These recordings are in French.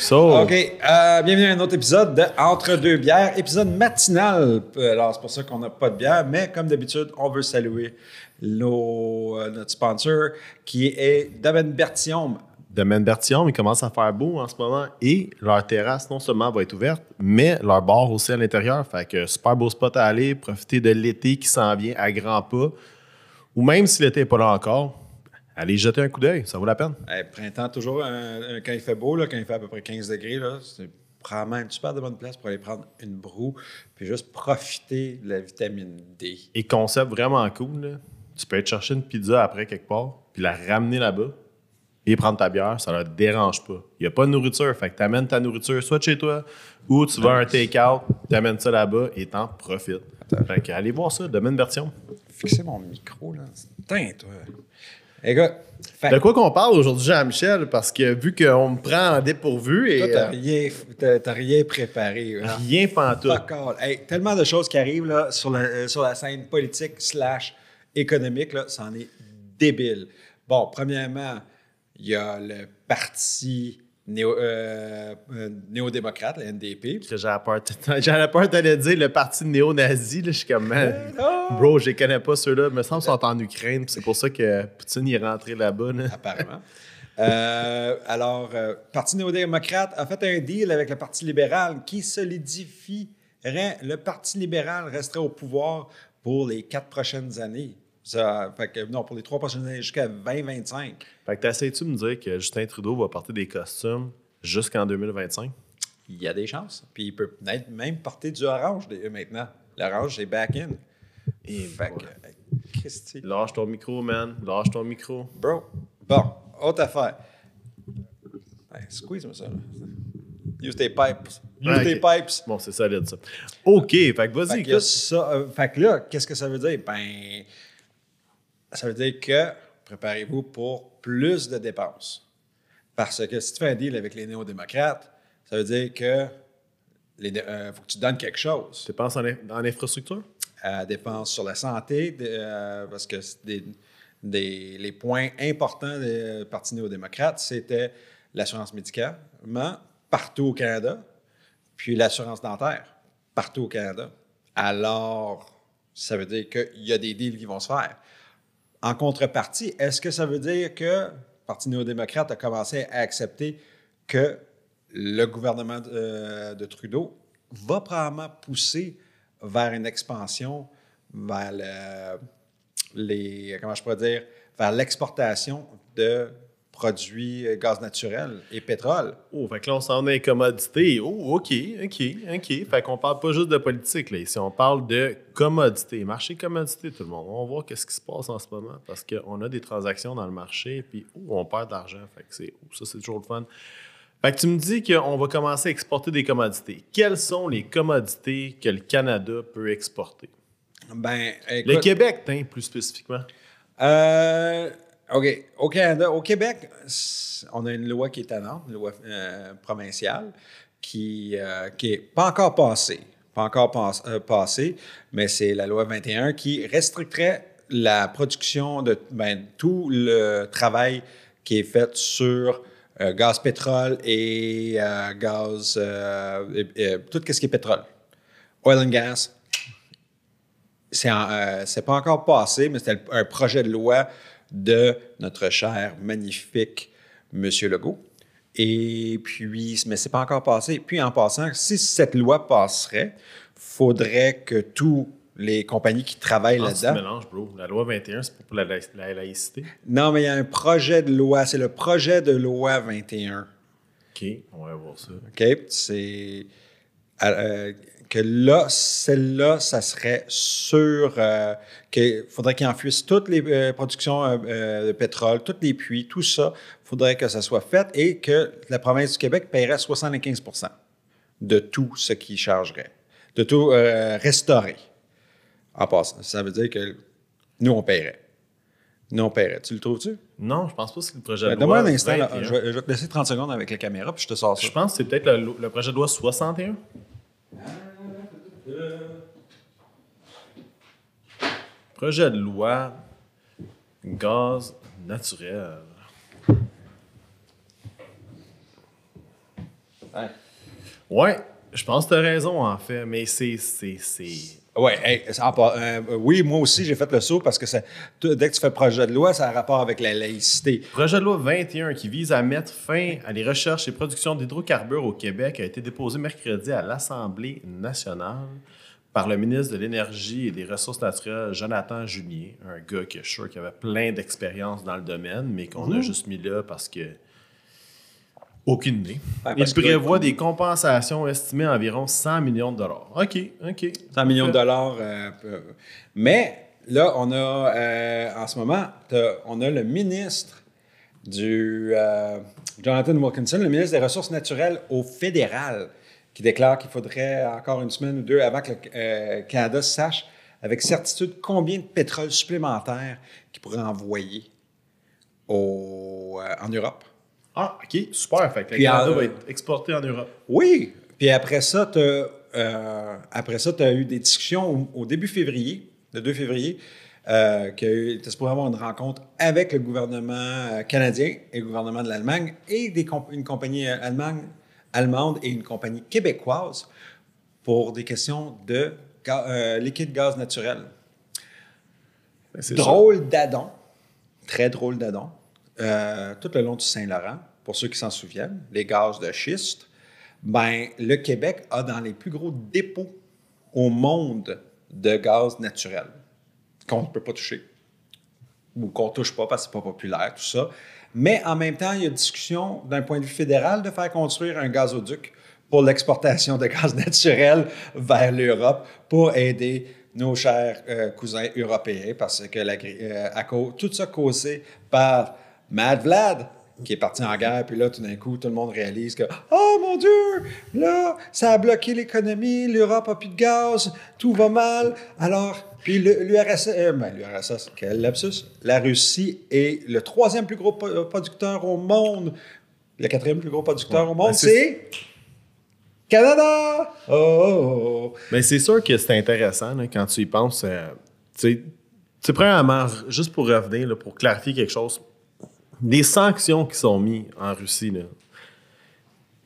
So, OK. euh, bienvenue à un autre épisode de Entre deux bières, épisode matinal. Euh, Alors, c'est pour ça qu'on n'a pas de bière, mais comme d'habitude, on veut saluer nos, euh, notre sponsor qui est Domaine Bertium. Domaine Bertillon, il commence à faire beau en ce moment et leur terrasse non seulement va être ouverte, mais leur bar aussi à l'intérieur. Fait que super beau spot à aller, profiter de l'été qui s'en vient à grands pas. Ou même si l'été n'est pas là encore, allez jeter un coup d'œil, ça vaut la peine. Printemps, toujours, quand il fait beau, là, quand il fait à peu près 15 degrés, là, c'est probablement une super de bonne place pour aller prendre une broue puis juste profiter de la vitamine D. Et concept vraiment cool, là, tu peux aller te chercher une pizza après quelque part, puis la ramener là-bas et prendre ta bière, ça ne leur dérange pas. Il n'y a pas de nourriture, fait que tu amènes ta nourriture soit de chez toi ou tu vas à un take-out, tu amènes ça là-bas et t'en profites. Fait que allez voir ça, Domaine Bertillon. Fixer mon micro, là. Putain, toi. Fait De quoi qu'on parle aujourd'hui, Jean-Michel? Parce que vu qu'on me prend en dépourvu et Toi, t'as euh, rien, t'as- t'as rien préparé. hein. rien pantoute. Hey, tellement de choses qui arrivent là, sur, la, euh, sur la scène politique slash économique, là, c'en est débile. Bon, premièrement, il y a le parti néo, euh, euh, néo-démocrate, le NDP. J'avais peur, peur d'aller dire le parti néo-nazi. Je suis comme, man, bro, je les connais pas ceux-là. Il me semble qu'ils sont en Ukraine. C'est pour ça que Poutine est rentré là-bas. là. apparemment. Euh, alors, euh, Parti néo-démocrate a fait un deal avec le Parti libéral qui solidifierait le Parti libéral resterait au pouvoir pour les quatre prochaines années. Ça, fait que, non, pour les trois prochaines années jusqu'à 2025. Fait que t'essayes-tu de me dire que Justin Trudeau va porter des costumes jusqu'en 2025? Il y a des chances. Puis il peut peut-être même porter du orange des- maintenant. L'orange, c'est back-in. Et Fait que, euh, Christy. Lâche ton micro, man. Lâche ton micro. Bro. Bon, autre affaire. Hey, squeeze-moi ça. là. Use tes pipes. Use tes pipes. Bon, c'est solide, ça. OK, fait que Fait vas-y, écoute. ça, euh, fait que là, qu'est-ce que ça veut dire? Ben, ça veut dire que préparez-vous pour plus de dépenses. Parce que si tu fais un deal avec les néo-démocrates, ça veut dire que il faut que tu donnes quelque chose. Tu penses en, en infrastructure? à dépenses sur la santé, de- euh, parce que des- les points importants des partis néo-démocrates, c'était l'assurance médicament partout au Canada, puis l'assurance dentaire partout au Canada. Alors, ça veut dire qu'il y a des deals qui vont se faire. En contrepartie, est-ce que ça veut dire que le Parti néo-démocrate a commencé à accepter que le gouvernement de, euh, de Trudeau va probablement pousser vers une expansion vers le- les, comment je pourrais dire, vers l'exportation de produits euh, gaz naturel et pétrole. Oh, fait que là, on s'en est commodité. Oh, OK, OK, OK. Fait qu'on parle pas juste de politique, là. Ici, on parle de commodité. Marché commodité, tout le monde. On va voir qu'est-ce qui se passe en ce moment parce qu'on a des transactions dans le marché, puis oh, on perd de l'argent. Fait que c'est, oh, ça, c'est toujours le fun. Fait que tu me dis qu'on va commencer à exporter des commodités. Quelles sont les commodités que le Canada peut exporter? Ben, Le Québec, tiens, plus spécifiquement. Euh, OK. Au Canada, au Québec, on a une loi qui est Nantes, une loi euh, provinciale, qui n'est est pas encore passée. Pas encore euh, passée, mais c'est la loi 21 qui restricterait la production de ben, tout le travail qui est fait sur euh, gaz pétrole et euh, gaz, euh, et- et tout ce qui est pétrole. Oil and gas, c'est euh, c'est pas encore passé, mais c'était un projet de loi de notre cher, magnifique Monsieur Legault. Et puis, mais c'est pas encore passé. Puis, en passant, si cette loi passerait, faudrait que tous les compagnies qui travaillent Ah, là-dedans. mélanges, bro. La loi 21, c'est pour la, la- la laïcité. Non, mais il y a un projet de loi. C'est le projet de loi 21. OK, on va voir ça. OK? C'est euh, que là, celle-là, ça serait sur euh, qu'il faudrait qu'il enfouisse toutes les euh, productions euh, de pétrole, tous les puits, tout ça, il faudrait que ça soit fait et que la province du Québec paierait 75 de tout ce qu'il chargerait, de tout restaurer. En passant, ça veut dire que nous, on paierait. Nous, on paierait. Tu le trouves-tu? Non, je pense pas que c'est le projet de Ben, loi. Donne-moi un instant. là. 21. Je, vais, je vais te laisser 30 secondes avec la caméra, puis je te sors ça. Je pense que c'est peut-être le, le projet de loi 61. Projet de loi gaz naturel. Ouais, je pense que tu as raison, en fait, mais c'est. c'est, c'est... Ouais, hey, euh, oui, moi aussi, j'ai fait le saut parce que ça, dès que tu fais projet de loi, ça a rapport avec la laïcité. Projet de loi 21 qui vise à mettre fin à les recherches et productions d'hydrocarbures au Québec a été déposé mercredi à l'Assemblée nationale par le ministre de l'Énergie et des Ressources naturelles, Jonathan Junier, un gars je suis sûr qui avait plein d'expérience dans le domaine, mais qu'on a juste mis là parce que. Aucune idée. Ouais, Il que- prévoit des compensations estimées à environ 100 millions de dollars. OK, OK. 100 millions de dollars. euh, peu- mais là, on a, euh, en ce moment, on a le ministre du. euh, Jonathan Wilkinson, le ministre des Ressources naturelles au fédéral, qui déclare qu'il faudrait encore une semaine ou deux avant que le euh, Canada sache avec certitude combien de pétrole supplémentaire qu'il pourrait envoyer au, euh, en Europe. Ah, OK, super. Fait que le Canada euh, va être exporté en Europe. Oui. Puis après ça, tu as, eu des discussions au, au début février, le 2 février, euh, que tu pourrais avoir une rencontre avec le gouvernement euh, canadien et le gouvernement de l'Allemagne et des comp- une compagnie euh, allemande, allemande et une compagnie québécoise pour des questions de ga- euh, liquide gaz naturel. Ben, Drôle d'adon, très drôle d'adon, euh, tout le long du Saint-Laurent, pour ceux qui s'en souviennent, les gaz de schiste, ben, le Québec a dans les plus gros dépôts au monde de gaz naturel qu'on ne peut pas toucher ou qu'on ne touche pas parce que c'est pas populaire, tout ça. Mais en même temps, il y a discussion d'un point de vue fédéral de faire construire un gazoduc pour l'exportation de gaz naturel vers l'Europe pour aider nos chers euh, cousins européens parce que euh, tout ça causé par Mad Vlad qui est parti en guerre, puis là, tout d'un coup, tout le monde réalise que « Oh mon Dieu! Là, ça a bloqué l'économie, l'Europe a plus de gaz, tout va mal. » Alors, puis l'URSS, euh, ben, l'URSS, quel lapsus, la Russie est le troisième plus gros producteur au monde. Le quatrième plus gros producteur Ouais, au monde, ben, c'est- Canada! Oh, oh, oh. Mais c'est sûr que c'est intéressant là, quand tu y penses. euh, tu sais, premièrement, juste pour revenir, là, pour clarifier quelque chose, les sanctions qui sont mises en Russie,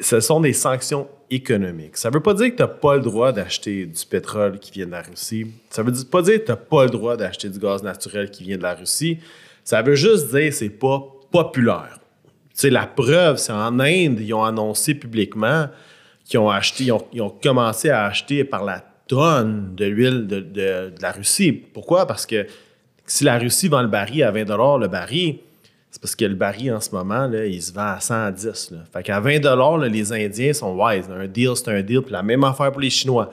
ce sont des sanctions économiques. Ça ne veut pas dire que tu n'as pas le droit d'acheter du pétrole qui vient de la Russie. Ça ne veut pas dire que tu n'as pas le droit d'acheter du gaz naturel qui vient de la Russie. Ça veut juste dire que ce n'est pas populaire. Tu sais, la preuve, c'est en Inde, ils ont annoncé publiquement qu'ils ont acheté, ils ont, commencé à acheter par la tonne de l'huile de- de la Russie. Pourquoi? Parce que si la Russie vend le baril à 20 le baril, c'est parce que le baril en ce moment, il se vend à 110. Là. Fait qu'à 20 là, les Indiens sont wise. Un deal, c'est un deal. Puis la même affaire pour les Chinois.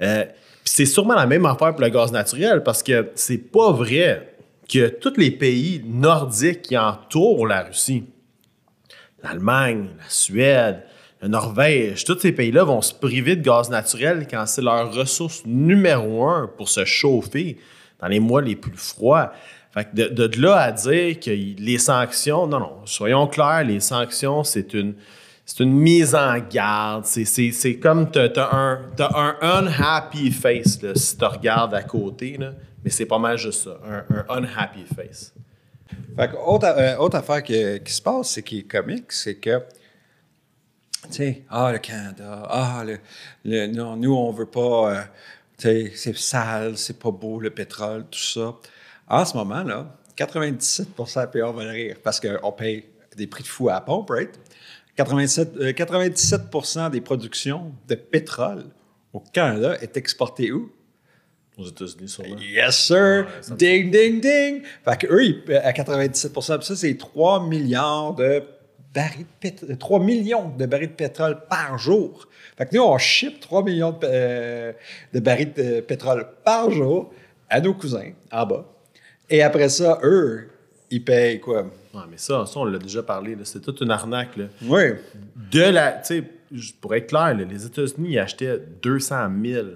Euh, puis c'est sûrement la même affaire pour le gaz naturel parce que c'est pas vrai que tous les pays nordiques qui entourent la Russie, l'Allemagne, la Suède, la Norvège, tous ces pays-là vont se priver de gaz naturel quand c'est leur ressource numéro un pour se chauffer dans les mois les plus froids. Fait que de, là à dire que les sanctions, non, non, soyons clairs, les sanctions, c'est une, c'est une mise en garde. C'est, comme tu as, un, un unhappy face si tu regardes à côté, mais c'est pas mal juste ça, un, un unhappy face. Fait que autre, euh, autre affaire qui, qui se passe, c'est qui est comique, c'est que, tu sais, ah, le Canada, ah, le, le- non, nous, on veut pas, euh, tu sais, c'est sale, c'est pas beau, le pétrole, tout ça. En ce moment, là, 97 puis on va le rire parce qu'on paye des prix de fou à la pompe, right? 97, euh, 97 des productions de pétrole au Canada est exportée où? Aux États-Unis, sûrement. Yes, sir. ding, ding, ding. Fait que eux, ils- à 97 puis ça, c'est 3 milliards de barils de pétrole, 3 millions de barils de pétrole par jour. Fait que nous, on ship 3 millions de, euh, de barils de pétrole par jour à nos cousins en bas. Et après ça, eux, ils payent quoi? Ouais, mais ça, ça on l'a déjà parlé. C'est toute une arnaque. Là. Oui. De la. Tu sais, je- pour être clair, là, les États-Unis achetaient 200 000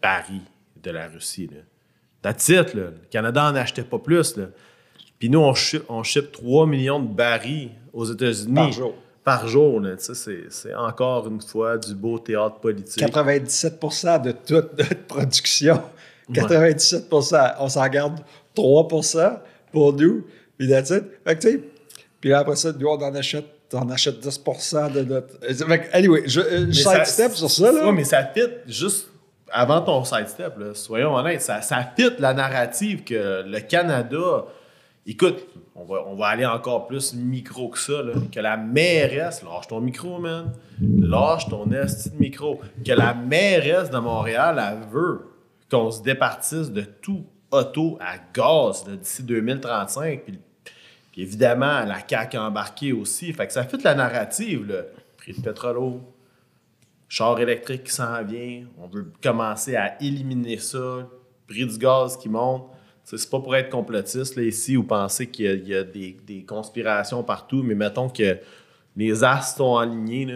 barils de la Russie. Là. That's it, là. Le Canada en achetait pas plus. Là. Puis nous, on ship, on ship 3 millions de barils aux États-Unis. Par jour. Par là. C'est encore une fois du beau théâtre politique. 97% de toute notre production. 97% On s'en garde 3 pour nous. Puis that's it. Fait que, tu sais, puis là, après ça, nous, on en achète on achète 10% de notre. Fait que, Anyway, je, euh, je ça- sidestep sur ça, là. Ouais, mais ça fit juste avant ton sidestep, là, soyons honnêtes. Ça, ça fit la narrative que le Canada. Écoute, on va, on va aller encore plus micro que ça. là, que la mairesse, lâche ton micro, man. Lâche ton esti de micro. Que la mairesse de Montréal, elle veut qu'on se départisse de tout auto à gaz d'ici 2035. Puis, évidemment, la CAQ a embarqué aussi. Fait que ça fit la narrative. Là. Prix de pétrole char électrique qui s'en vient, on veut commencer à éliminer ça, prix du gaz qui monte. C'est pas pour être complotiste ici ou penser qu'il y a, des, conspirations partout, mais mettons que les astres sont alignés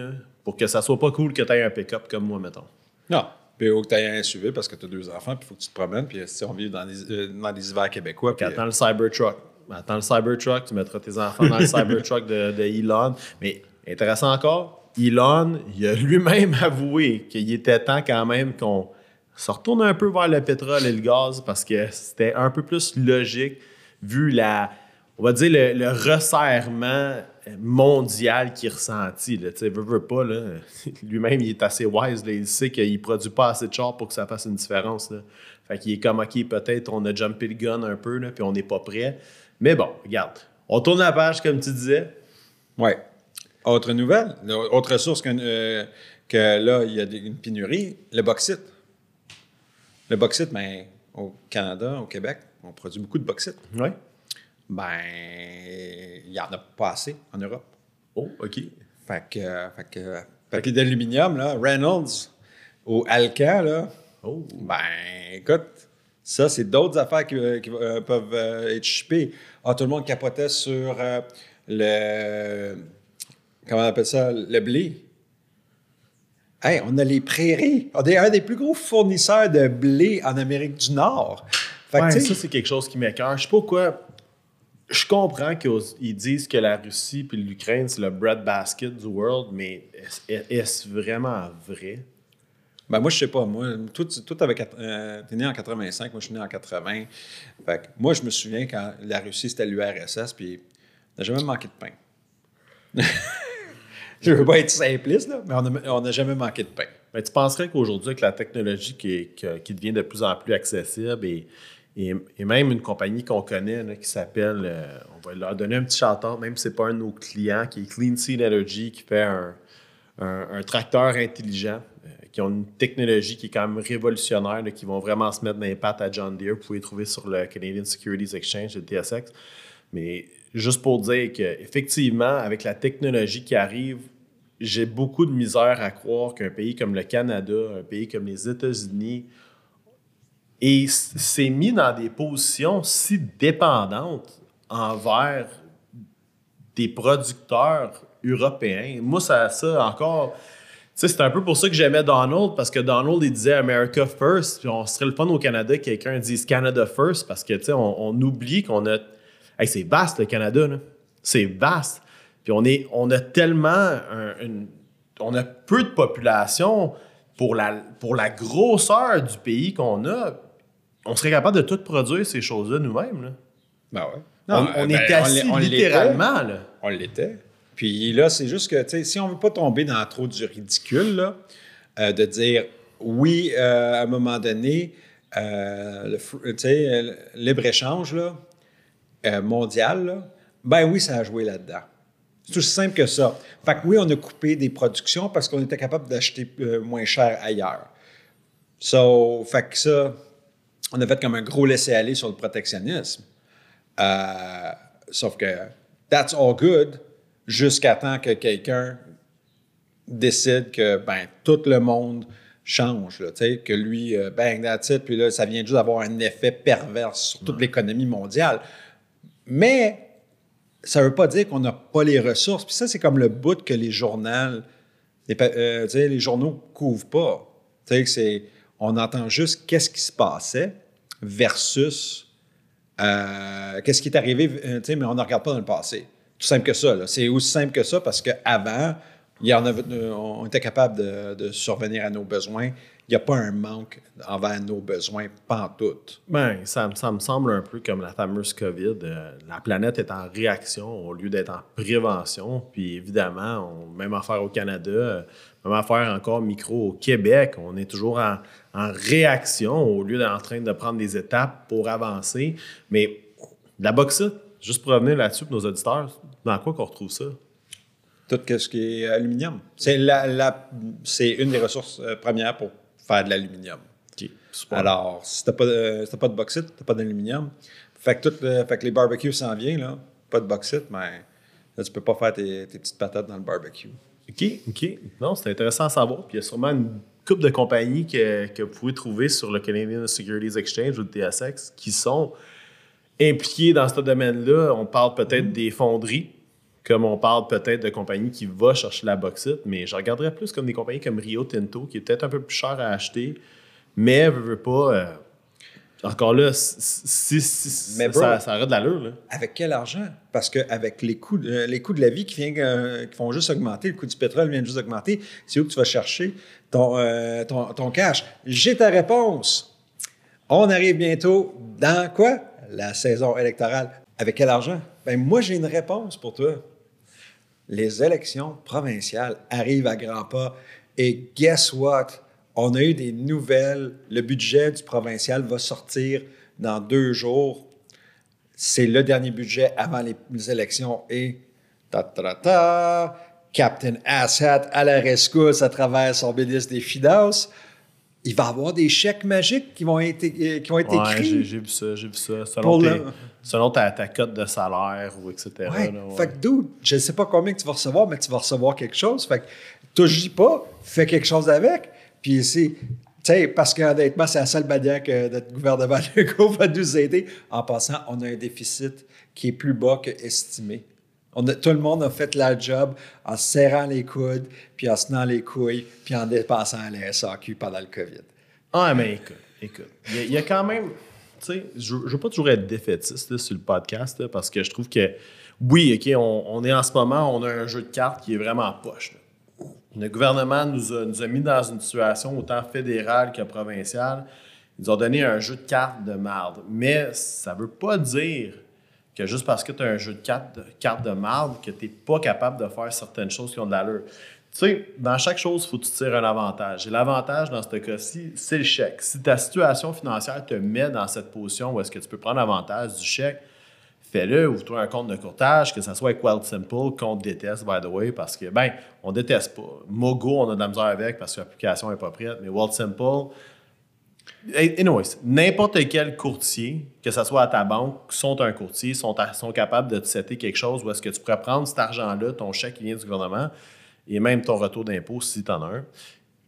pour que ça soit pas cool que tu aies un pick-up comme moi, mettons. Non. Faut que tu aies un SUV parce que tu as deux enfants, puis il faut que tu te promènes. Puis si on vit dans les, euh, dans les hivers québécois. Puis, Attends le Cybertruck. Attends le Cybertruck, tu mettras tes enfants dans le Cybertruck de, de Elon. Mais intéressant encore, Elon, il a lui-même avoué qu'il était temps quand même qu'on se retourne un peu vers le pétrole et le gaz parce que c'était un peu plus logique vu la, on va dire, le, le resserrement mondial qu'il ressentit. Là. Tu sais, veut, veut pas, là. lui-même, il est assez wise. Là. Il sait qu'il produit pas assez de chars pour que ça fasse une différence. Là. Fait qu'il est comme, OK, peut-être on a jumpé le gun un peu, là, puis on n'est pas prêt. Mais bon, regarde. On tourne la page, comme tu disais. Ouais. Autre nouvelle, là, autre source que, euh, que là, il y a une pénurie, le bauxite. Le bauxite, ben, au Canada, au Québec, on produit beaucoup de bauxite. Oui. Ben, il n'y en a pas assez en Europe. Oh, OK. Fait que, fait que d'aluminium, là, Reynolds au Alcan, là, Oh. ben, écoute, ça, c'est d'autres affaires qui, qui, euh, peuvent euh, être chippées. Ah, tout le monde capotait sur euh, le. Comment on appelle ça? Le blé. Hey, on a les prairies. On est un des plus gros fournisseurs de blé en Amérique du Nord. Fait que, Ouais, tu sais, ça, c'est quelque chose qui m'écœure. Je sais pas pourquoi. Je comprends qu'ils disent que la Russie puis l'Ukraine, c'est le bread basket du world, mais est- est-ce vraiment vrai? Ben moi, je sais pas. Moi, tout avec. Euh, T'es né en 85, moi, je suis né en 80. Fait que moi, je me souviens quand la Russie, c'était l'URSS, puis on n'a jamais manqué de pain. je veux pas être simpliste, là, mais on n'a jamais manqué de pain. Mais tu penserais qu'aujourd'hui, avec la technologie qui, est- qui devient de plus en plus accessible et, et, même une compagnie qu'on connaît qui s'appelle, euh, on va leur donner un petit chanteur, même si ce n'est pas un de nos clients, qui est Clean Seed Energy, qui fait un, tracteur intelligent, euh, qui ont une technologie qui est quand même révolutionnaire, qui vont vraiment se mettre dans les pattes à John Deere. Vous pouvez trouver sur le Canadian Securities Exchange, le TSX. Mais juste pour dire qu'effectivement, avec la technologie qui arrive, j'ai beaucoup de misère à croire qu'un pays comme le Canada, un pays comme les États-Unis, et s'est mis dans des positions si dépendantes envers des producteurs européens. Moi, ça, ça encore. C'est un peu pour ça que j'aimais Donald, parce que Donald, il disait America first, puis on serait le fun au Canada que quelqu'un dise Canada first, parce que, tu sais, on, oublie qu'on a. Hey, c'est vaste, le Canada, là. C'est vaste. Puis on, est, on a tellement. on a peu de population pour la, pour la grosseur du pays qu'on a. On serait capable de tout produire ces choses-là nous-mêmes, là. Ben ouais. on, Non, on ben, est assis l'est- on l'était. littéralement, là. On l'était. Puis là, c'est juste que, tu sais, si on veut pas tomber dans trop du ridicule, là, euh, de dire, oui, euh, à un moment donné, euh, le, fr- tu sais, euh, libre-échange, mondial, là, ben oui, ça a joué là-dedans. C'est aussi simple que ça. Fait que oui, on a coupé des productions parce qu'on était capable d'acheter moins cher ailleurs. So, fait que ça, on a fait comme un gros laisser-aller sur le protectionnisme. Euh, sauf que that's all good jusqu'à temps que quelqu'un décide que ben, tout le monde change, là, que lui, euh, bang, that's it, puis là, ça vient juste d'avoir un effet pervers sur toute l'économie mondiale. Mais ça veut pas dire qu'on n'a pas les ressources. Puis ça, c'est comme le bout que les journaux, les, euh, les journaux couvrent pas. Tu sais, que c'est, on entend juste qu'est-ce qui se passait versus euh, qu'est-ce qui est arrivé, euh, mais on ne regarde pas dans le passé. Tout simple que ça. C'est aussi simple que ça parce qu'avant, on était capable de, de survenir à nos besoins. Il n'y a pas un manque envers nos besoins, pas en ça, ça me semble un peu comme la fameuse COVID. Euh, la planète est en réaction au lieu d'être en prévention. Puis évidemment, on, même affaire au Canada, même affaire encore micro au Québec, on est toujours en, en réaction au lieu d'être en train de prendre des étapes pour avancer. Mais la bauxite, juste pour revenir là-dessus pour nos auditeurs, dans quoi qu'on retrouve ça? Tout ce qui est aluminium. C'est la, la- c'est une des ressources euh, premières pour faire de l'aluminium. Alors, si t'as pas, de- si t'as pas de bauxite, t'as pas d'aluminium. Fait que, tout le- fait que les barbecues s'en viennent, là. Pas de bauxite, mais là, tu peux pas faire tes, tes petites patates dans le barbecue. OK, OK. Non, c'est intéressant à savoir. Puis il y a sûrement une couple de compagnies que, que vous pouvez trouver sur le Canadian Securities Exchange ou le TSX qui sont impliquées dans ce domaine-là. On parle peut-être des fonderies, comme on parle peut-être de compagnies qui vont chercher la bauxite, mais je regarderais plus comme des compagnies comme Rio Tinto, qui est peut-être un peu plus cher à acheter, mais veut, veut pas. euh, encore là, si, si- si- Mais ça, aurait de l'allure. Là. Avec quel argent? Parce qu'avec les coûts, de, les coûts de la vie qui, viennent, euh, qui font juste augmenter, le coût du pétrole vient juste augmenter, c'est où que tu vas chercher ton, euh, ton, ton cash? J'ai ta réponse. On arrive bientôt dans quoi? La saison électorale. Avec quel argent? Ben moi, j'ai une réponse pour toi. Les élections provinciales arrivent à grands pas. Et guess what? On a eu des nouvelles. Le budget du provincial va sortir dans deux jours. C'est le dernier budget avant les, élections et ta ta ta, Captain Asshat à la rescousse à travers son ministre des Finances. Il va y avoir des chèques magiques qui vont être, euh, qui vont être Ouais, écrits. j'ai vu ça, j'ai vu ça. Selon, Pour tes- le- selon ta, ta cote de salaire ou etc. Ouais. là, ouais. Fait que, dude, je ne sais pas combien que tu vas recevoir, mais tu vas recevoir quelque chose. Fait que, touche pas, fais quelque chose avec. Puis c'est, sais, parce qu'honnêtement, c'est la seule manière que notre gouvernement Legault va nous aider. En passant, on a un déficit qui est plus bas que estimé. On tout le monde a fait la job en se serrant les coudes, puis en se tenant les couilles, puis en dépensant à la SAQ pendant le COVID. Ah, mais écoute, écoute. Il y, a- quand même. Tu sais, je ne veux pas toujours être défaitiste sur le podcast parce que je trouve que, oui, OK, on, est en ce moment, on a un jeu de cartes qui est vraiment poche. Le gouvernement nous a, mis dans une situation autant fédérale que provinciale. Ils nous ont donné un jeu de cartes de marde. Mais ça ne veut pas dire que juste parce que tu as un jeu de cartes de, marde, que tu n'es pas capable de faire certaines choses qui ont de l'allure. Tu sais, dans chaque chose, il faut que tu tires un avantage. Et l'avantage, dans ce cas-ci, c'est le chèque. Si ta situation financière te met dans cette position où est-ce que tu peux prendre avantage du chèque, fais-le, ouvre-toi un compte de courtage, que ce soit avec Wild Simple, qu'on déteste, by the way, parce que, ben, on déteste pas. Mogo, on a de la misère avec parce que l'application n'est pas prête, mais Wild Simple, Anyways, n'importe quel courtier, que ce soit à ta banque, sont un courtier, sont, sont capables de te setter quelque chose où est-ce que tu pourrais prendre cet argent-là, ton chèque qui vient du gouvernement, et même ton retour d'impôt si tu en as un,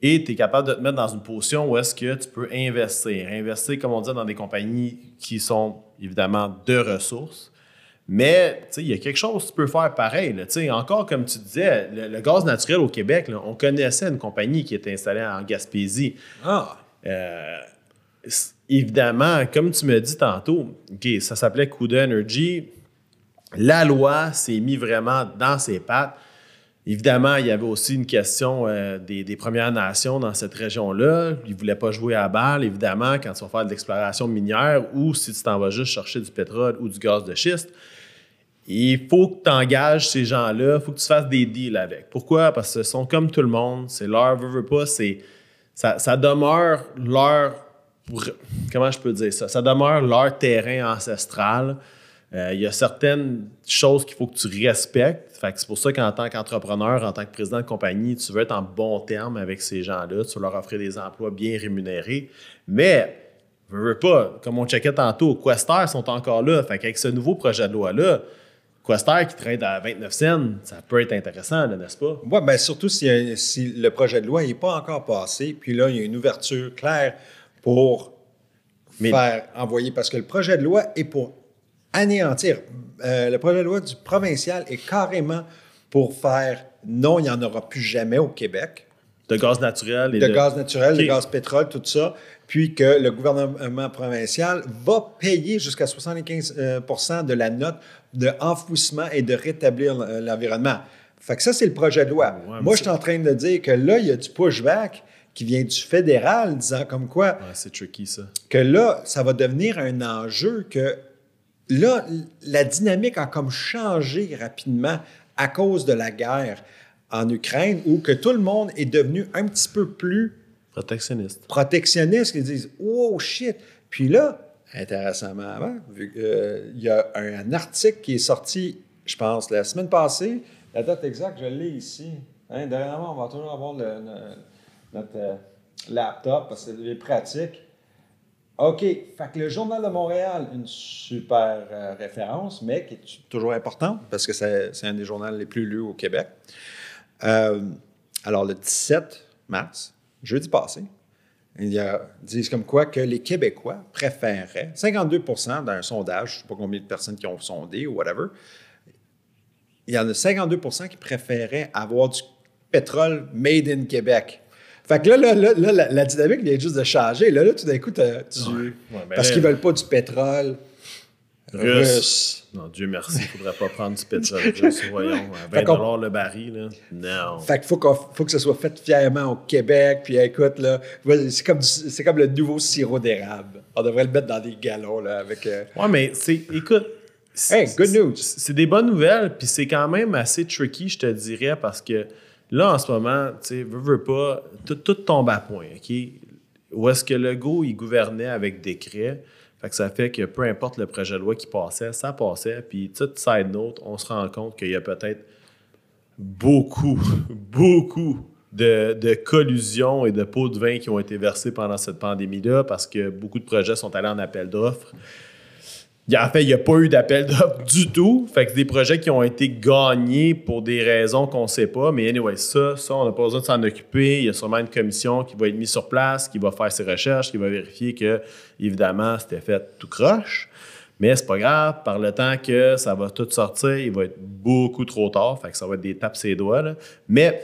et tu es capable de te mettre dans une position où est-ce que tu peux investir. Investir, comme on dit, dans des compagnies qui sont évidemment de ressources. Mais il y a quelque chose que tu peux faire pareil. là. Encore comme tu disais, le, le gaz naturel au Québec, là, on connaissait une compagnie qui était installée en Gaspésie. Ah! Euh, évidemment, comme tu me dis tantôt, ça s'appelait CUDA Energy. La loi s'est mise vraiment dans ses pattes. Évidemment, il y avait aussi une question euh, des, des Premières Nations dans cette région-là. Ils ne voulaient pas jouer à balle, évidemment, quand tu vas faire de l'exploration minière ou si tu t'en vas juste chercher du pétrole ou du gaz de schiste. Il faut que tu engages ces gens-là, il faut que tu fasses des deals avec. Pourquoi? Parce que ce sont comme tout le monde, c'est leur veut, pas, c'est ça, demeure leur comment je peux dire ça? Ça demeure leur terrain ancestral. Euh, Il y a certaines choses qu'il faut que tu respectes. Fait c'est pour ça qu'en tant qu'entrepreneur, en tant que président de compagnie, tu veux être en bon terme avec ces gens-là. Tu veux leur offrir des emplois bien rémunérés. Mais, veux, veux pas, comme on checkait tantôt, Quester sont encore là. Fait ce nouveau projet de loi-là, Quester qui traite à 29 cents, ça peut être intéressant, n'est-ce pas? Oui, bien surtout si, euh, si le projet de loi n'est pas encore passé, puis là, il y a une ouverture claire pour Mais- faire envoyer, parce que le projet de loi est pour anéantir. Euh, le projet de loi du provincial est carrément pour faire non, il n'y en aura plus jamais au Québec De gaz naturel et de gaz naturel, de gaz pétrole, tout ça, puis que le gouvernement provincial va payer jusqu'à 75 euh, de la note de enfouissement et de rétablir l- l'environnement. Fait que ça, c'est le projet de loi. Ouais, Moi, je suis en train de dire que là, il y a du pushback qui vient du fédéral, disant comme quoi Ouais, c'est tricky, ça. que là, ça va devenir un enjeu que là, la dynamique a comme changé rapidement à cause de la guerre en Ukraine, où que tout le monde est devenu un petit peu plus Protectionniste. protectionnistes qui disent Oh shit! Puis là, intéressamment, avant, que, euh, il y a un, un article qui est sorti, je pense, la semaine passée. La date exacte, je l'ai ici. Hein, dernièrement, on va toujours avoir le- le- notre euh, laptop parce que c'est pratique. OK. Fait que le Journal de Montréal, une super euh, référence, mais qui est toujours importante parce que c'est c'est un des journaux les plus lus au Québec. Euh, alors, le 17 mars, jeudi passé, il y a, disent comme quoi que les Québécois préféreraient, 52% dans un sondage, je ne sais pas combien de personnes qui ont sondé ou whatever, il y en a 52% qui préféraient avoir du pétrole made in Québec. Fait que là, là, là, là, la, la dynamique vient juste de changer. Là, là tout d'un coup, tu- Ouais, mais parce qu'ils veulent pas du pétrole Russe. russe. Non, Dieu merci, il faudrait pas prendre du pétrole russe, voyons. À 20 Fait qu'on- le baril, là. Non. Fait qu'il faut, faut que ce soit fait fièrement au Québec. Puis écoute, là, c'est comme, du- c'est comme le nouveau sirop d'érable. On devrait le mettre dans des galons, là, avec... euh, Ouais, mais c'est. Écoute. c'est- Hey, good news. C'est des bonnes nouvelles, puis c'est quand même assez tricky, je te dirais, parce que là, en ce moment, tu sais, veux, veux pas, tout, tout tombe à point, OK? Où est-ce que Legault, il gouvernait avec décret? Fait que ça fait que peu importe le projet de loi qui passait, ça passait. Puis, toute side note, on se rend compte qu'il y a peut-être beaucoup, beaucoup de, de collusions et de pots de vin qui ont été versés pendant cette pandémie-là parce que beaucoup de projets sont allés en appel d'offres. Il En fait, il n'y a pas eu d'appel d'offres du tout. Fait que des projets qui ont été gagnés pour des raisons qu'on ne sait pas. Mais anyway, ça, ça, on n'a pas besoin de s'en occuper. Il y a sûrement une commission qui va être mise sur place, qui va faire ses recherches, qui va vérifier que, évidemment, c'était fait tout croche. Mais c'est pas grave, par le temps que ça va tout sortir, il va être beaucoup trop tard. Fait que ça va être des tapes ses doigts. là. Mais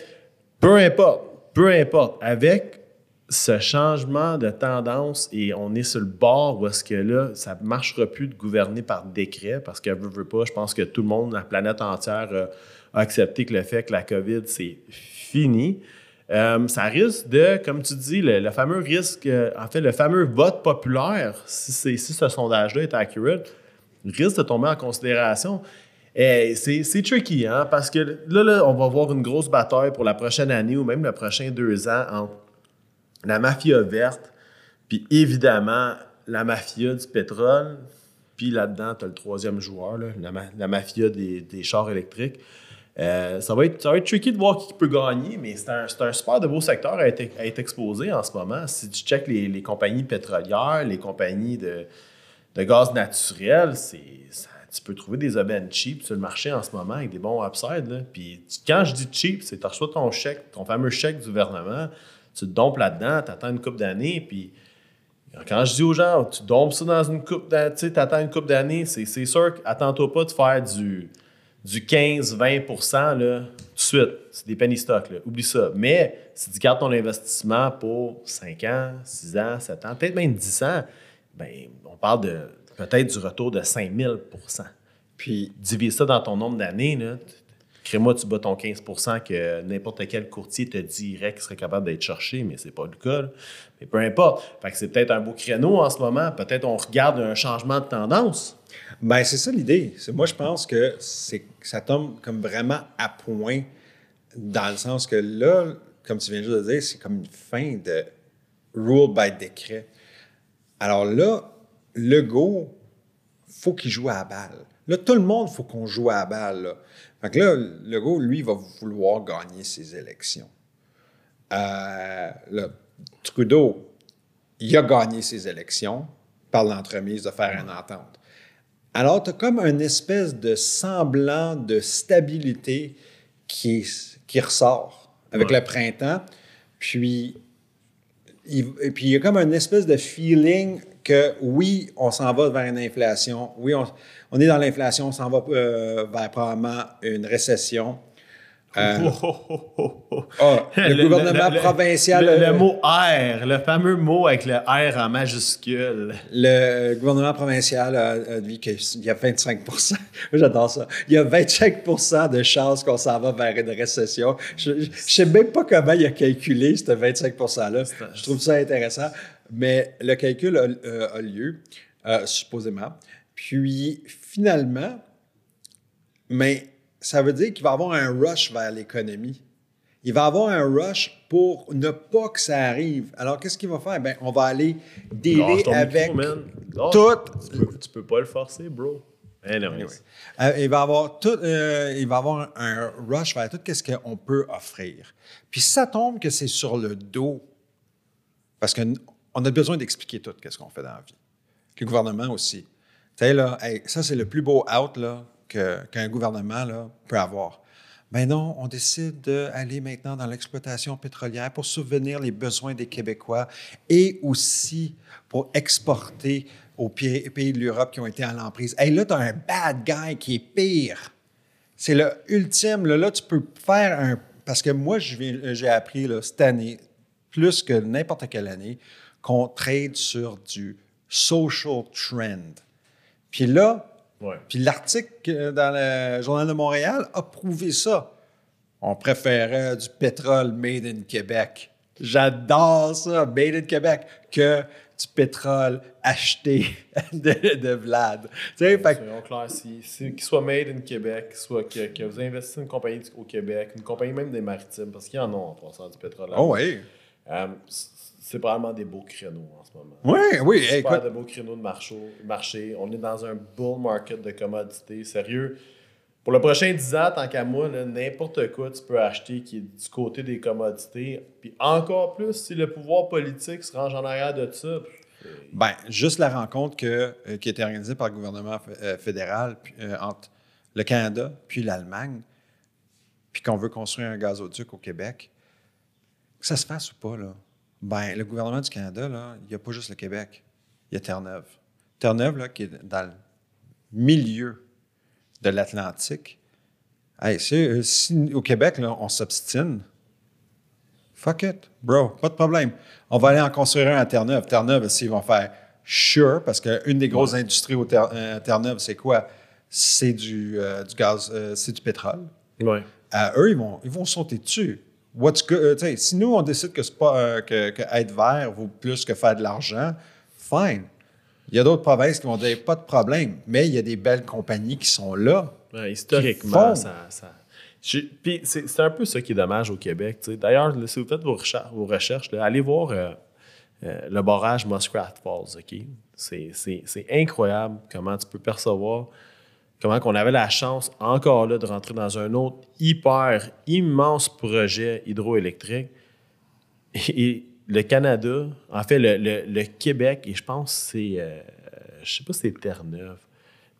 peu importe, peu importe, avec ce changement de tendance et on est sur le bord où est-ce que là, ça ne marchera plus de gouverner par décret parce qu'elle veut, veut pas. Je pense que tout le monde, la planète entière, euh, a accepté que le fait que la COVID, c'est fini. Euh, ça risque de, comme tu dis, le, le fameux risque, euh, en fait, le fameux vote populaire, si, si ce sondage-là est accurate, risque de tomber en considération. Et c'est tricky, hein, parce que là, là, on va avoir une grosse bataille pour la prochaine année ou même les prochains deux ans entre la mafia verte, puis évidemment la mafia du pétrole, puis là-dedans, tu as le troisième joueur, la, ma- la mafia des, des chars électriques. Euh, ça, va être, ça va tricky de voir qui peut gagner, mais c'est un, un super de beau secteur à être, exposé en ce moment. Si tu checkes les, compagnies pétrolières, les compagnies de, gaz naturel, tu peux trouver des aubaines cheap sur le marché en ce moment avec des bons upsides. là. Puis quand je dis cheap, c'est tu reçois ton chèque, ton fameux chèque du gouvernement, tu te dompes là-dedans, tu attends une couple d'années, puis quand je dis aux gens, tu dompes ça dans une coupe d'années, tu sais, t'attends une coupe d'années, c'est, sûr qu'attends-toi pas de faire du, du 15-20 là, tout de suite. C'est des penny stocks, là. Oublie ça. Mais si tu gardes ton investissement pour 5 ans, 6 ans, 7 ans, peut-être même 10 ans, ben, on parle de peut-être du retour de 5000% Puis, Divise ça dans ton nombre d'années, là. Crée-moi, tu bats ton 15 que n'importe quel courtier te dirait qu'il serait capable d'être cherché, mais c'est pas le cas. Mais peu importe. Fait c'est peut-être un beau créneau en ce moment. Peut-être on regarde un changement de tendance. ben c'est ça l'idée. Moi, je pense que ça tombe comme vraiment à point, dans le sens que là, comme tu viens juste de dire, c'est comme une fin de rule by décret. Alors là, le go, faut qu'il joue à la balle. Là, tout le monde, faut qu'on joue à la balle. Là. Fait que là, le go, lui, va vouloir gagner ses élections. Euh, là, Trudeau, il a gagné ses élections par l'entremise de faire une entente. Alors, tu as comme une espèce de semblant de stabilité qui, est- qui ressort avec Ouais. le printemps. Puis, il, et puis, il y a comme une espèce de feeling que oui, on s'en va vers une inflation. Oui, on, on est dans l'inflation, on s'en va euh, vers probablement une récession. Euh, Oh, oh, oh, ah, le, gouvernement provincial. Le, le mot R, le fameux mot avec le R en majuscule. Le gouvernement provincial a, dit qu'il y a 25 J'adore ça. Il y a 25 de chances qu'on s'en va vers une récession. Je ne sais même pas comment il a calculé ce 25 %-là. Je trouve ça intéressant. Mais le calcul a, euh, a lieu, euh, supposément. Puis, finalement, mais ça veut dire qu'il va avoir un rush vers l'économie. Il va avoir un rush pour ne pas que ça arrive. Alors, qu'est-ce qu'il va faire? Ben, on va aller dealer avec micro, tout. Tu peux, tu peux pas le forcer, bro. Euh, il va avoir tout, euh, il va avoir un rush vers tout ce qu'on peut offrir. Puis si ça tombe que c'est sur le dos, parce qu'on a besoin d'expliquer tout ce qu'on fait dans la vie. Le gouvernement aussi. Tu là, ça, c'est le plus beau out que- qu'un gouvernement peut avoir. Mais non, on décide d'aller maintenant dans l'exploitation pétrolière pour subvenir les besoins des Québécois et aussi pour exporter aux pays de l'Europe qui ont été en l'emprise. Hey, là, tu as un bad guy qui est pire. C'est le ultime. Là, tu peux faire un. Parce que moi, j'ai appris cette année, plus que n'importe quelle année, qu'on trade sur du social trend. Puis là, Ouais. puis l'article euh, dans le Journal de Montréal a prouvé ça. On préférait du pétrole made in Québec. J'adore ça, made in Québec, que du pétrole acheté de, de Vlad. Tu sais, fait Soyons clairs, si, si- qu'il soit made in Québec, soit que, que vous investissez une compagnie au Québec, une compagnie même des maritimes, parce qu'il y en a en passant du pétrole. là. Oh oui. Euh, c'est probablement des beaux créneaux en ce moment. Oui, oui, Super écoute. de beaux créneaux de marché, marché. On est dans un bull market de commodités. Sérieux. Pour le prochain 10 ans, tant qu'à moi, n'importe quoi tu peux acheter qui est du côté des commodités. Puis encore plus, si le pouvoir politique se range en arrière de ça. Ben, juste la rencontre que, euh, qui a été organisée par le gouvernement euh, fédéral puis, euh, entre le Canada puis l'Allemagne, puis qu'on veut construire un gazoduc au Québec, que ça se fasse ou pas, là, ben, le gouvernement du Canada, là, il n'y a pas juste le Québec, il y a Terre-Neuve. Terre-Neuve, là, qui est dans le milieu de l'Atlantique. Hey, euh, si au Québec, là, on s'obstine, Fuck it, bro, pas de problème. On va aller en construire un à Terre-Neuve. Terre-Neuve, s'ils vont faire sure, parce qu'une des grosses industries au Terre- euh, à Terre-Neuve, c'est quoi? C'est du, euh, du gaz, c'est du pétrole. Ouais. À eux, ils vont, ils vont sauter dessus. What's good- euh, si nous, on décide que, c'est pas, euh, que, que être vert vaut plus que faire de l'argent, fine. Il y a d'autres provinces qui vont dire pas de problème, mais il y a des belles compagnies qui sont là. Ouais, historiquement, ça. ça... Puis c'est un peu ça qui est dommage au Québec. D'ailleurs, si vous faites vos recherches, vos recherches là, allez voir euh, euh, le barrage Muskrat Falls. ok? C'est incroyable comment tu peux percevoir comment qu'on avait la chance encore là de rentrer dans un autre hyper immense projet hydroélectrique. Et, le Canada, en fait, le, le- Québec, et je pense que c'est, euh, je sais pas si c'est Terre-Neuve.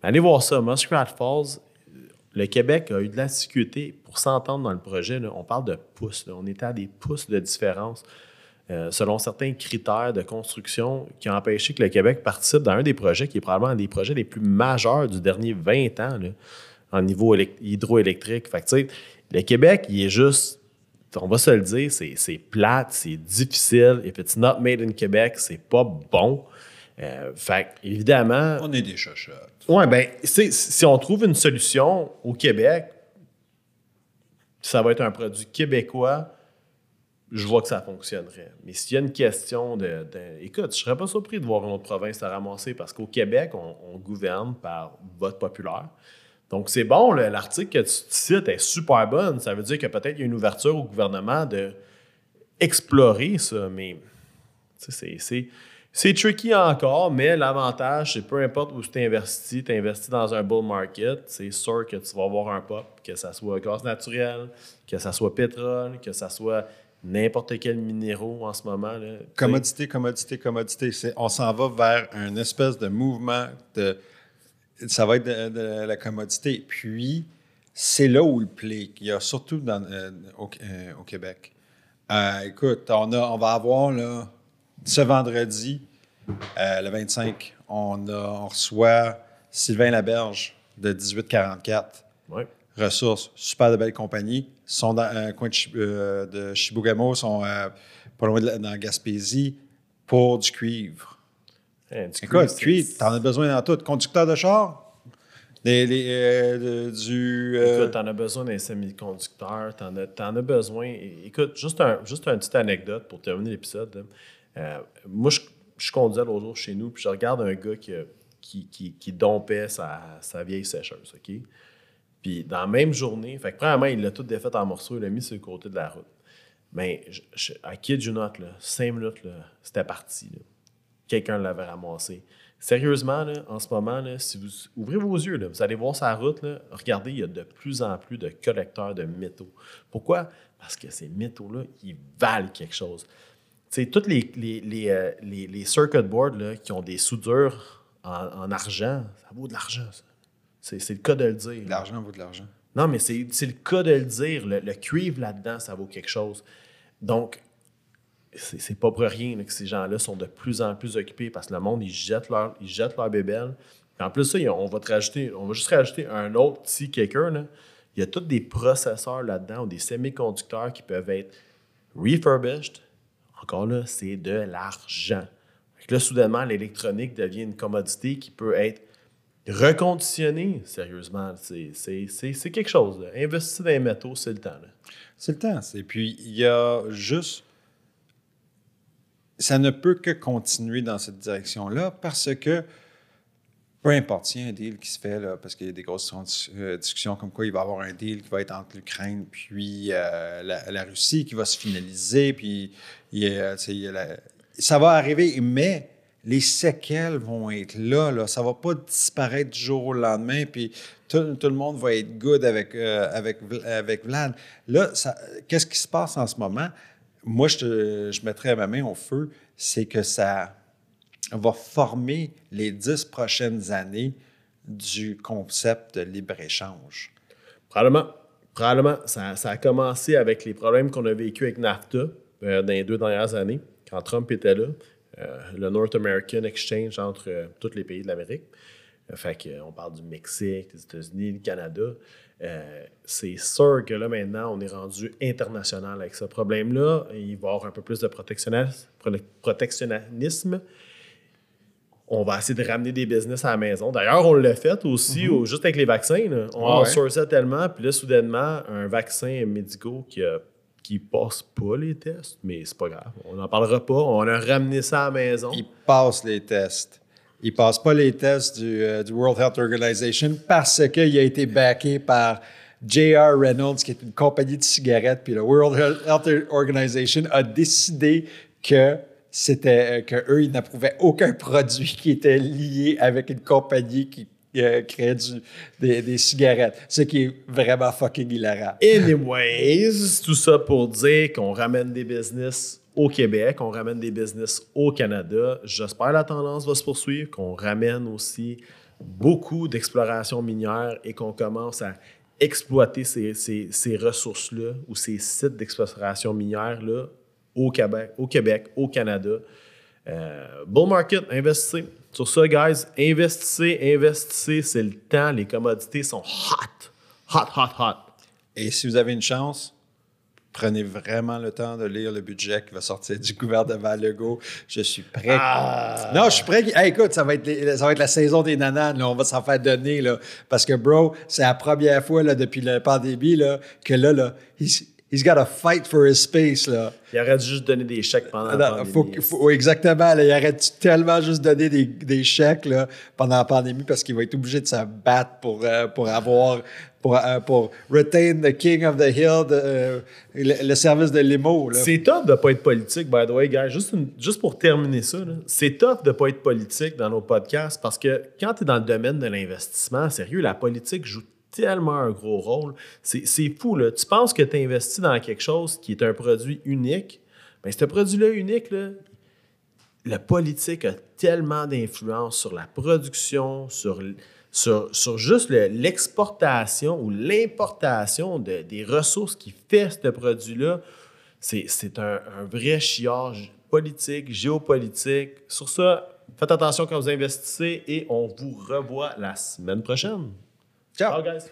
Allez voir ça, Muskrat Falls, le Québec a eu de la difficulté pour s'entendre dans le projet. On parle de pouces. On était à des pouces de différence euh, selon certains critères de construction qui ont empêché que le Québec participe dans un des projets qui est probablement un des projets les plus majeurs du dernier 20 ans là, en niveau élec- hydroélectrique. Fait que, le Québec, il est juste, on va se le dire, c'est plate, c'est difficile. If it's not made in Québec, c'est pas bon. Euh, fait que, évidemment, On est des chochottes. Ben, c'est- si on trouve une solution au Québec, ça va être un produit québécois, je vois que ça fonctionnerait. Mais s'il y a une question de, Écoute, je serais pas surpris de voir une autre province se ramasser parce qu'au Québec, on, gouverne par vote populaire. Donc, c'est bon, l'article que tu cites est super bonne. Ça veut dire que peut-être il y a une ouverture au gouvernement de explorer ça, mais. C'est tricky encore, mais l'avantage, c'est peu importe où tu investis, tu investis dans un bull market, c'est sûr que tu vas avoir un pop, que ça soit gaz naturel, que ça soit pétrole, que ça soit n'importe quel minéraux en ce moment. Là, Commodité, commodité, commodité. On s'en va vers un espèce de mouvement de. Ça va être de, de la commodité. Puis, c'est là où le play. Il y a surtout dans, euh, au, euh, au Québec. Euh, écoute, on, a, on va avoir là, ce vendredi, le 25, on, a, on reçoit Sylvain Laberge de 1844. ouais. Ressources, super de belles compagnies, sont dans un coin de, euh, de Chibougamau, sont euh, pas loin de la- dans Gaspésie, pour du cuivre. Hein, du Écoute, c'est- cuivre, t'en as besoin dans tout. Conducteur de char, les, euh, du... euh, Écoute, t'en as besoin d'un semi-conducteur, t'en as, t'en as besoin. Écoute, juste un, juste une petite anecdote pour terminer l'épisode. moi, je, je conduisais l'autre jour chez nous, puis je regarde un gars qui, qui, qui, qui dompait sa, sa vieille sécheuse, OK? Puis dans la même journée, fait premièrement, il l'a tout défait en morceaux, il l'a mis sur le côté de la route. Mais à kid you not, là, cinq minutes, c'était parti. Quelqu'un l'avait ramassé. Sérieusement, là, en ce moment, là, si vous ouvrez vos yeux, là, vous allez voir sa route, regardez, il y a de plus en plus de collecteurs de métaux. Pourquoi? Parce que ces métaux-là, ils valent quelque chose. Tu toutes les, les, euh, les- les circuit boards qui ont des soudures en, en argent, ça vaut de l'argent, ça. C'est le cas de le dire. L'argent vaut de l'argent. Non, mais c'est le cas de le dire. Le, le cuivre là-dedans, ça vaut quelque chose. Donc, c'est pas pour rien là, que ces gens-là sont de plus en plus occupés parce que le monde, ils jettent leur, ils jettent leur bébelle. En plus, ça, on va te rajouter, on va juste rajouter un autre petit. Là. Il y a tous des processeurs là-dedans ou des semi-conducteurs qui peuvent être refurbished. Encore là, c'est de l'argent. Là, soudainement, l'électronique devient une commodité qui peut être reconditionnée. Sérieusement, c'est- quelque chose. Investir dans les métaux, c'est le temps. C'est le temps. Et puis, il y a juste. Ça ne peut que continuer dans cette direction-là parce que, peu importe, s'il y a un deal qui se fait, parce qu'il y a des grosses euh, discussions comme quoi il va y avoir un deal qui va être entre l'Ukraine puis euh, la, Russie qui va se finaliser, puis il y a, ça va arriver, mais les séquelles vont être là. Ça va pas disparaître du jour au lendemain, puis tout, le monde va être good avec, euh, Vlad. Là, qu'est-ce qui se passe en ce moment? Moi, je, mettrais ma main au feu, c'est que ça va former les dix prochaines années du concept de libre-échange. Probablement, probablement ça, ça a commencé avec les problèmes qu'on a vécu avec NAFTA euh, dans les deux dernières années, quand Trump était là, le North American Exchange entre euh, tous les pays de l'Amérique. Euh, fait que, euh, on parle du Mexique, des États-Unis, le Canada. Euh, c'est sûr que là, maintenant, on est rendu international avec ce problème-là. Il va y avoir un peu plus de protectionnisme. On va essayer de ramener des business à la maison. D'ailleurs, on l'a fait aussi, au- juste avec les vaccins. là. On Ah ouais? tellement, puis là, soudainement, un vaccin médical qui a qui passe pas les tests, mais c'est pas grave. On n'en parlera pas. On a ramené ça à la maison. Ils passent les tests. Ils passent pas les tests du, euh, du World Health Organization parce qu'il a été backé par J.R. Reynolds, qui est une compagnie de cigarettes, puis le World Health Organization a décidé que c'était euh, que eux ils n'approuvaient aucun produit qui était lié avec une compagnie qui euh, créait du- des, cigarettes, ce qui est vraiment fucking hilarant. Anyways, tout ça pour dire qu'on ramène des business au Québec, on ramène des business au Canada. J'espère la tendance va se poursuivre, qu'on ramène aussi beaucoup d'exploration minière et qu'on commence à exploiter ces ressources-là ou ces sites d'exploration minière-là au Québec, au, Québec, au Canada. Euh, bull market, investissez. Sur ça, guys, investissez, investissez, c'est le temps. Les commodités sont hot. Hot, hot, hot. Et si vous avez une chance, prenez vraiment le temps de lire le budget qui va sortir du gouvernement Legault. Je suis prêt. Ah! Non, je suis prêt. Hey, écoute, ça va, être les- ça va être la saison des nananes. là. On va s'en faire donner. Là, parce que, bro, c'est la première fois là, depuis la pandémie là, que là, là he's got to fight for his space. Là. Il aurait dû juste donner des chèques pendant la pandémie. faut, faut- exactement. Là, il arrête tellement juste donner des, des chèques là, pendant la pandémie parce qu'il va être obligé de se battre pour, euh, pour avoir, pour, euh, pour retain the king of the hill, de, euh, le, le service de limo. C'est tough de ne pas être politique, by the way, guys. Juste, une- juste pour terminer ça, c'est tough de ne pas être politique dans nos podcasts parce que quand tu es dans le domaine de l'investissement, sérieux, la politique joue tellement un gros rôle. C'est fou, là. Tu penses que tu investis dans quelque chose qui est un produit unique, mais ce produit-là unique, là, la politique a tellement d'influence sur la production, sur, sur, sur juste le- l'exportation ou l'importation de- des ressources qui fait ce produit-là. C'est un, un vrai chiage politique, géopolitique. Sur ça, faites attention quand vous investissez et on vous revoit la semaine prochaine. Ciao. Ciao, guys.